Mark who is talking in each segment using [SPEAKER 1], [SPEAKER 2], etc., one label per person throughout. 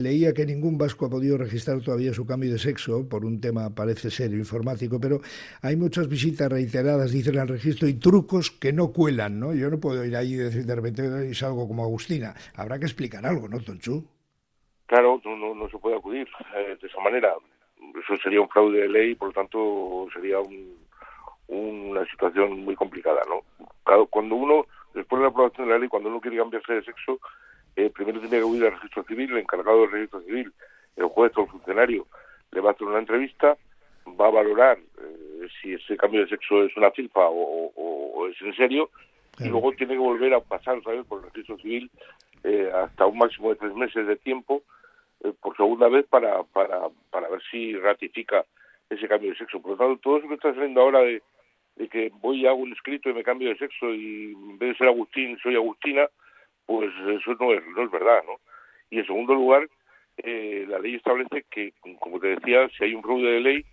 [SPEAKER 1] Leía que ningún vasco ha podido registrar todavía su cambio de sexo por un tema, parece ser, informático, pero hay muchas visitas reiteradas, dicen al registro, y trucos que no cuelan, ¿no? Yo no puedo ir allí y decir de repente y salgo como Agustina. Habrá que explicar algo, ¿no, Tonchu?
[SPEAKER 2] Claro, no, no, se puede acudir eh, de esa manera. Eso sería un fraude de ley, por lo tanto sería una situación muy complicada, ¿no? Cuando uno, después de la aprobación de la ley, cuando uno quiere cambiarse de sexo, eh, primero tiene que acudir al registro civil, el encargado del registro civil, el juez o el funcionario, le va a hacer una entrevista, va a valorar eh, si ese cambio de sexo es una filfa o, es en serio, y luego tiene que volver a pasar otra vez por el registro civil eh, hasta un máximo de tres meses de tiempo por segunda vez para, para, para ver si ratifica ese cambio de sexo. Por lo tanto, todo eso que está saliendo ahora de, de que voy y hago un escrito y me cambio de sexo y en vez de ser Agustín soy Agustina, pues eso no es, no es verdad, ¿no? Y en segundo lugar, eh, la ley establece que, como te decía, si hay un fraude de ley,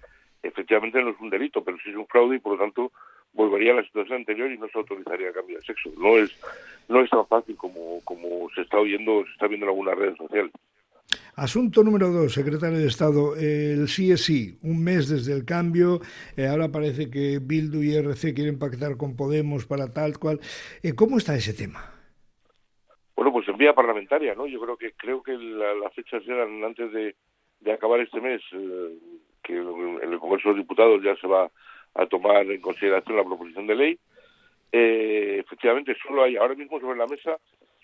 [SPEAKER 2] efectivamente no es un delito, pero sí es un fraude y por lo tanto volvería a la situación anterior y no se autorizaría el cambio de sexo. No es, no es tan fácil como, como se está oyendo, se está viendo en algunas redes sociales.
[SPEAKER 1] Asunto número dos, secretario de Estado. El sí es sí, un mes desde el cambio. Eh, ahora parece que Bildu y RC quieren pactar con Podemos para tal cual. Eh, ¿Cómo está ese tema?
[SPEAKER 2] Bueno, pues en vía parlamentaria, ¿no? Yo creo que creo que las fechas eran antes de, acabar este mes, eh, que en el Congreso de los Diputados ya se va a tomar en consideración la proposición de ley. Eh, efectivamente, solo hay ahora mismo sobre la mesa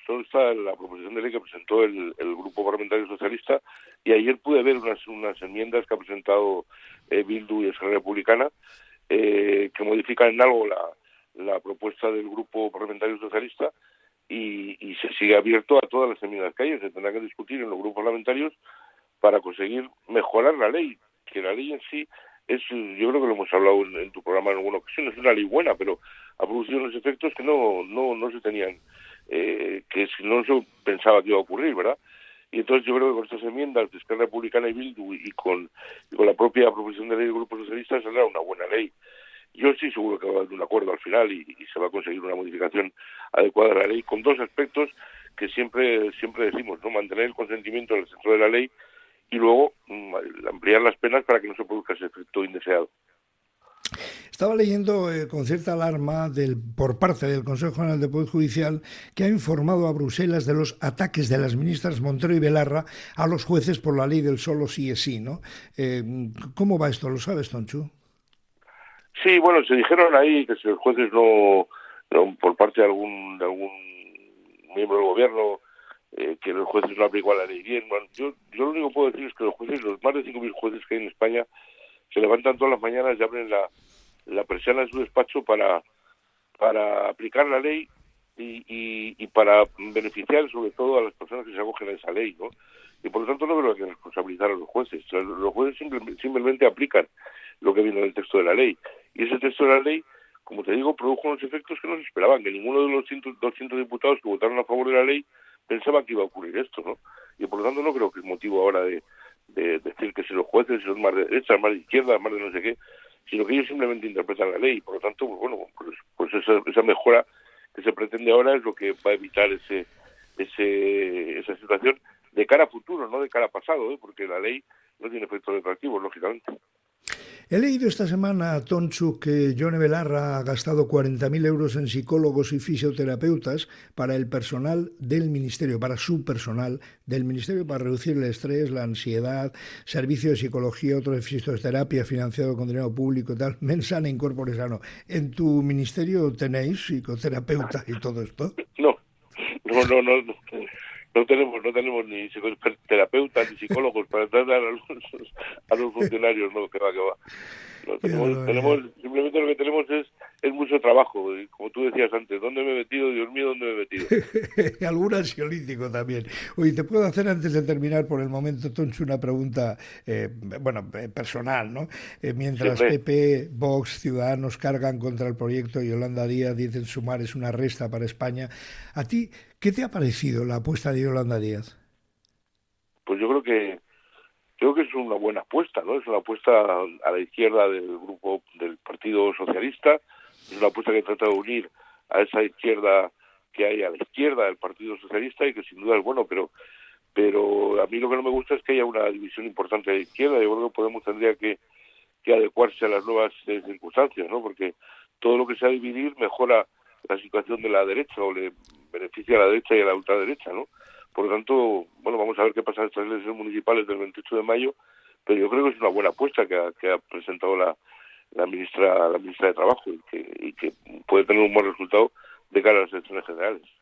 [SPEAKER 2] solo está la proposición de ley que presentó el, Grupo Parlamentario Socialista y ayer pude ver unas, unas enmiendas que ha presentado eh, Bildu y Esquerra Republicana que modifican en algo la, la propuesta del Grupo Parlamentario Socialista y, se sigue abierto a todas las enmiendas que hay. Se tendrá que discutir en los grupos parlamentarios para conseguir mejorar la ley, que la ley en sí es, yo creo que lo hemos hablado en, tu programa en alguna ocasión, es una ley buena, pero ha producido unos efectos que no, no, no se tenían, eh, que no se pensaba que iba a ocurrir, ¿verdad? Y entonces yo creo que con estas enmiendas de Esquerra Republicana y Bildu y con, y con la propia proposición de ley del Grupo Socialista saldrá una buena ley. Yo sí seguro que va a haber un acuerdo al final y, se va a conseguir una modificación adecuada de la ley con dos aspectos que siempre siempre decimos, no mantener el consentimiento en el centro de la ley y luego mm, ampliar las penas para que no se produzca ese efecto indeseado.
[SPEAKER 1] Estaba leyendo eh, con cierta alarma del, por parte del Consejo General de Poder Judicial que ha informado a Bruselas de los ataques de las ministras Montero y Belarra a los jueces por la ley del solo sí es sí, ¿no? Eh, ¿Cómo va esto? ¿Lo sabes, Tonchu?
[SPEAKER 2] Sí, bueno, se dijeron ahí que si los jueces no, por parte de algún, de algún miembro del gobierno, eh, que los jueces no aplican la ley bien. Bueno, yo, yo lo único que puedo decir es que los jueces, los más de 5.000 jueces que hay en España, se levantan todas las mañanas y abren la, la persiana de su despacho para, para aplicar la ley y, y, y, para beneficiar sobre todo a las personas que se acogen a esa ley, ¿no? Y por lo tanto no creo que responsabilizar a los jueces. Los jueces simplemente aplican lo que viene en el texto de la ley. Y ese texto de la ley, como te digo, produjo unos efectos que no se esperaban, que ninguno de los 200 diputados que votaron a favor de la ley pensaba que iba a ocurrir esto, ¿no? Y por lo tanto no creo que es motivo ahora de, decir que si los jueces son más de derecha, más de izquierda, más de no sé qué, sino que ellos simplemente interpretan la ley. Por lo tanto, pues bueno, pues, pues esa, esa mejora que se pretende ahora es lo que va a evitar ese, ese, esa situación de cara a futuro, no de cara a pasado, ¿eh? porque la ley no tiene efectos retroactivos, lógicamente.
[SPEAKER 1] He leído esta semana, Tonchu, que Johnny Belarra ha gastado 40.000 euros en psicólogos y fisioterapeutas para el personal del Ministerio, para su personal del Ministerio, para reducir el estrés, la ansiedad, servicio de psicología, otro de fisioterapia financiado con dinero público y tal, mensana incorpore sano. ¿En tu ministerio tenéis psicoterapeuta y todo esto?
[SPEAKER 2] No, no, no, no no tenemos no tenemos ni terapeutas ni psicólogos para tratar a los, a los funcionarios no que va que va tenemos, simplemente lo que tenemos es, es mucho trabajo. Como tú decías antes, ¿dónde me he metido? Dios mío, ¿dónde me he metido?
[SPEAKER 1] Algún ansiolítico también. Oye, te puedo hacer antes de terminar por el momento, Toncho, una pregunta, eh, bueno, eh, personal, ¿no? Eh, mientras PP, Vox, Ciudadanos cargan contra el proyecto y Yolanda Díaz dicen sumar es una resta para España, ¿a ti qué te ha parecido la apuesta de Yolanda Díaz?
[SPEAKER 2] Pues yo creo que creo que es una buena apuesta, ¿no? Es una apuesta a la izquierda del grupo del Partido Socialista, es una apuesta que trata de unir a esa izquierda que hay a la izquierda del Partido Socialista y que sin duda es bueno, pero pero a mí lo que no me gusta es que haya una división importante de izquierda. Yo creo que Podemos tendría que, que adecuarse a las nuevas eh, circunstancias, ¿no? Porque todo lo que sea dividir mejora la situación de la derecha o le beneficia a la derecha y a la ultraderecha, ¿no? Por lo tanto, bueno, vamos a ver qué pasa en estas elecciones municipales del 28 de mayo, pero yo creo que es una buena apuesta que ha, que ha presentado la, la ministra la ministra de Trabajo y que, y que puede tener un buen resultado de cara a las elecciones generales.